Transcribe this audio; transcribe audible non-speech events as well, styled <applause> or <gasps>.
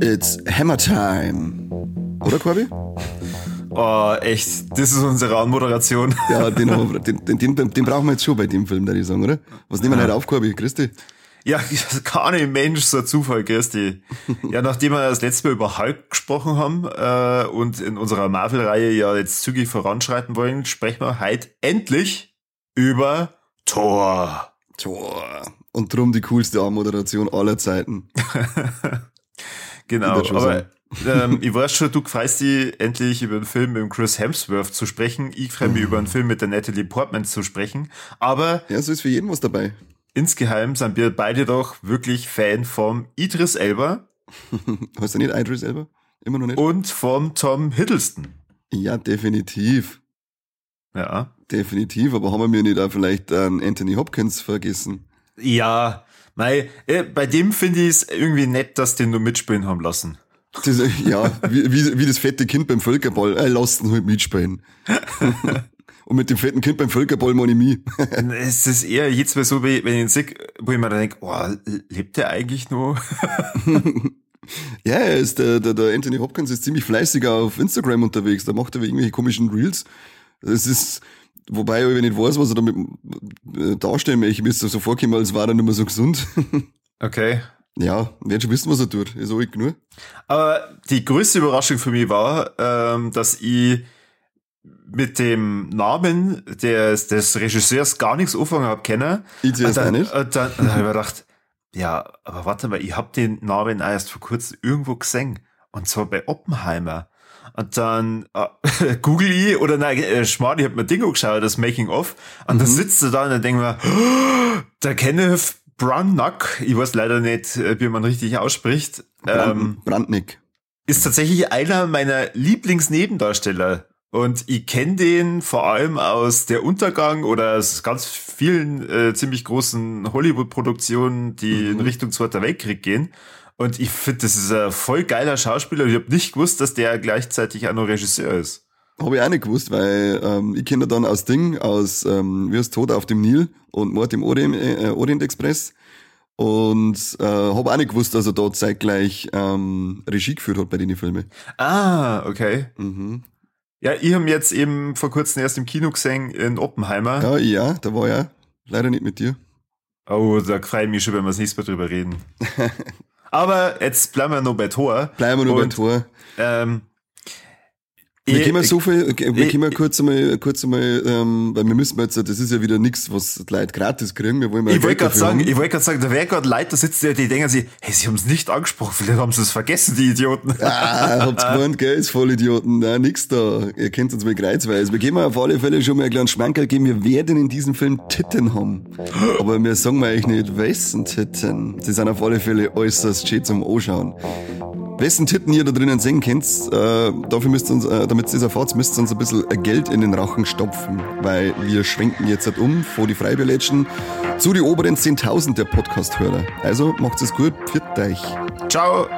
It's Hammer Time. Oder, Corby? Oh, echt. Das ist unsere Anmoderation. <laughs> Ja, den, den, den, den, brauchen wir jetzt schon bei dem Film, würde ich sagen, oder? Was nehmen wir heute auf, Corby? Christi? Ja, <laughs> gar nicht Mensch, so ein Zufall, Christi. Ja, nachdem wir das letzte Mal über Hulk gesprochen haben äh, und in unserer Marvel-Reihe ja jetzt zügig voranschreiten wollen, sprechen wir heute endlich über Thor. Tor. Und drum die coolste Anmoderation aller Zeiten. <laughs> Genau, aber ähm, ich weiß schon, du freust dich endlich über einen Film mit Chris Hemsworth zu sprechen. Ich freue mich über einen Film mit der Natalie Portman zu sprechen. Aber Ja, so ist für jeden was dabei. insgeheim sind wir beide doch wirklich Fan vom Idris Elba <laughs> Hast du nicht Idris selber? Immer noch nicht? und vom Tom Hiddleston. Ja, definitiv. Ja. Definitiv. Aber haben wir nicht auch vielleicht an Anthony Hopkins vergessen? Ja, mei, äh, bei dem finde ich es irgendwie nett, dass den nur mitspielen haben lassen. Das, <laughs> ja, wie, wie, wie das fette Kind beim Völkerball. Äh, lasst ihn halt mitspielen. <laughs> Und mit dem fetten Kind beim Völkerball meine ich mich. <laughs> Es ist eher jetzt mal so, wie- wenn ich ihn sehe, wo ich mir dann denke, oh, lebt der eigentlich noch? Ja, er ist der, der, der Anthony Hopkins ist ziemlich fleißig auf Instagram unterwegs. Da macht er irgendwelche komischen Reels. Es ist, wobei ich nicht weiß, was er damit äh, darstellen möchte. Mir ist das so vorgekommen, als war er nicht mehr so gesund. Okay. Ja, werden schon wissen, was er tut. Ist ruhig genug. Aber die größte Überraschung für mich war, ähm, dass ich mit dem Namen des, des Regisseurs gar nichts anfangen habe kennen. Ich zuerst dann, nicht. Und dann, dann habe ich mir <laughs> gedacht, ja, aber warte mal, ich habe den Namen erst vor kurzem irgendwo gesehen. Und zwar bei Oppenheimer. Und dann äh, <laughs> google ich oder nein, äh, Schmarrn, ich hab mir Dingo geschaut, das Making of. Und dann sitzt er da und dann denkt man, oh, <gasps> der Kenneth Branagh, ich weiß leider nicht, äh, wie man richtig ausspricht, ähm, Brand, Brandnick. ist tatsächlich einer meiner Lieblingsnebendarsteller. Und ich kenne den vor allem aus Der Untergang oder aus ganz vielen äh, ziemlich großen Hollywood-Produktionen, die in Richtung Zweiter Weltkrieg gehen. Und ich finde, das ist ein voll geiler Schauspieler. Ich habe nicht gewusst, dass der gleichzeitig auch noch Regisseur ist. Habe ich auch nicht gewusst, weil ähm, ich kenne dann aus Ding, aus ähm, Wie ist Tod auf dem Nil und Mord im Orient, äh, Orient Express. Und äh, habe auch nicht gewusst, dass er dort zeitgleich ähm, Regie geführt hat bei den Filmen. Ah, okay. Mhm. Ja, ich habe jetzt eben vor kurzem erst im Kino gesehen in Oppenheimer. Ja, ja, da war ja leider nicht mit dir. Oh, da freue ich mich schon, wenn wir das nächste Mal drüber reden. <laughs> Aber jetzt bleiben wir noch bei Thor. Bleiben wir nur bei Tor. Ähm, Wir können mal so viel, wir können mal kurz einmal, kurz einmal, ähm, weil wir müssen jetzt, das ist ja wieder nichts, was die Leute gratis kriegen. Wir wollen mal Ich wollte gerade sagen, ich wollte gerade sagen, da wäre gerade Leute, da sitzen die, die denken sich, hey, sie haben es nicht angesprochen, vielleicht haben sie es vergessen, die Idioten. Ah, habt's gemeint, gell, ist Vollidioten. Na, nix da. Ihr kennt uns mal kreuzweise. Wir geben auf alle Fälle schon mal einen kleinen Schmankerl geben. Wir werden in diesem Film Titten haben. Aber wir sagen mal eigentlich nicht, wessen Titten. Sie sind auf alle Fälle äußerst schön zum Anschauen. Wessen Titten ihr da drinnen sehen könnt, äh, dafür müsst ihr uns, äh, damit ihr erfahrt, müsst ihr uns ein bisschen Geld in den Rachen stopfen. Weil wir schwenken jetzt halt um vor die Freibilletschen zu die oberen 10.000 der Podcast-Hörer. Also macht es gut, pfiat euch. Ciao.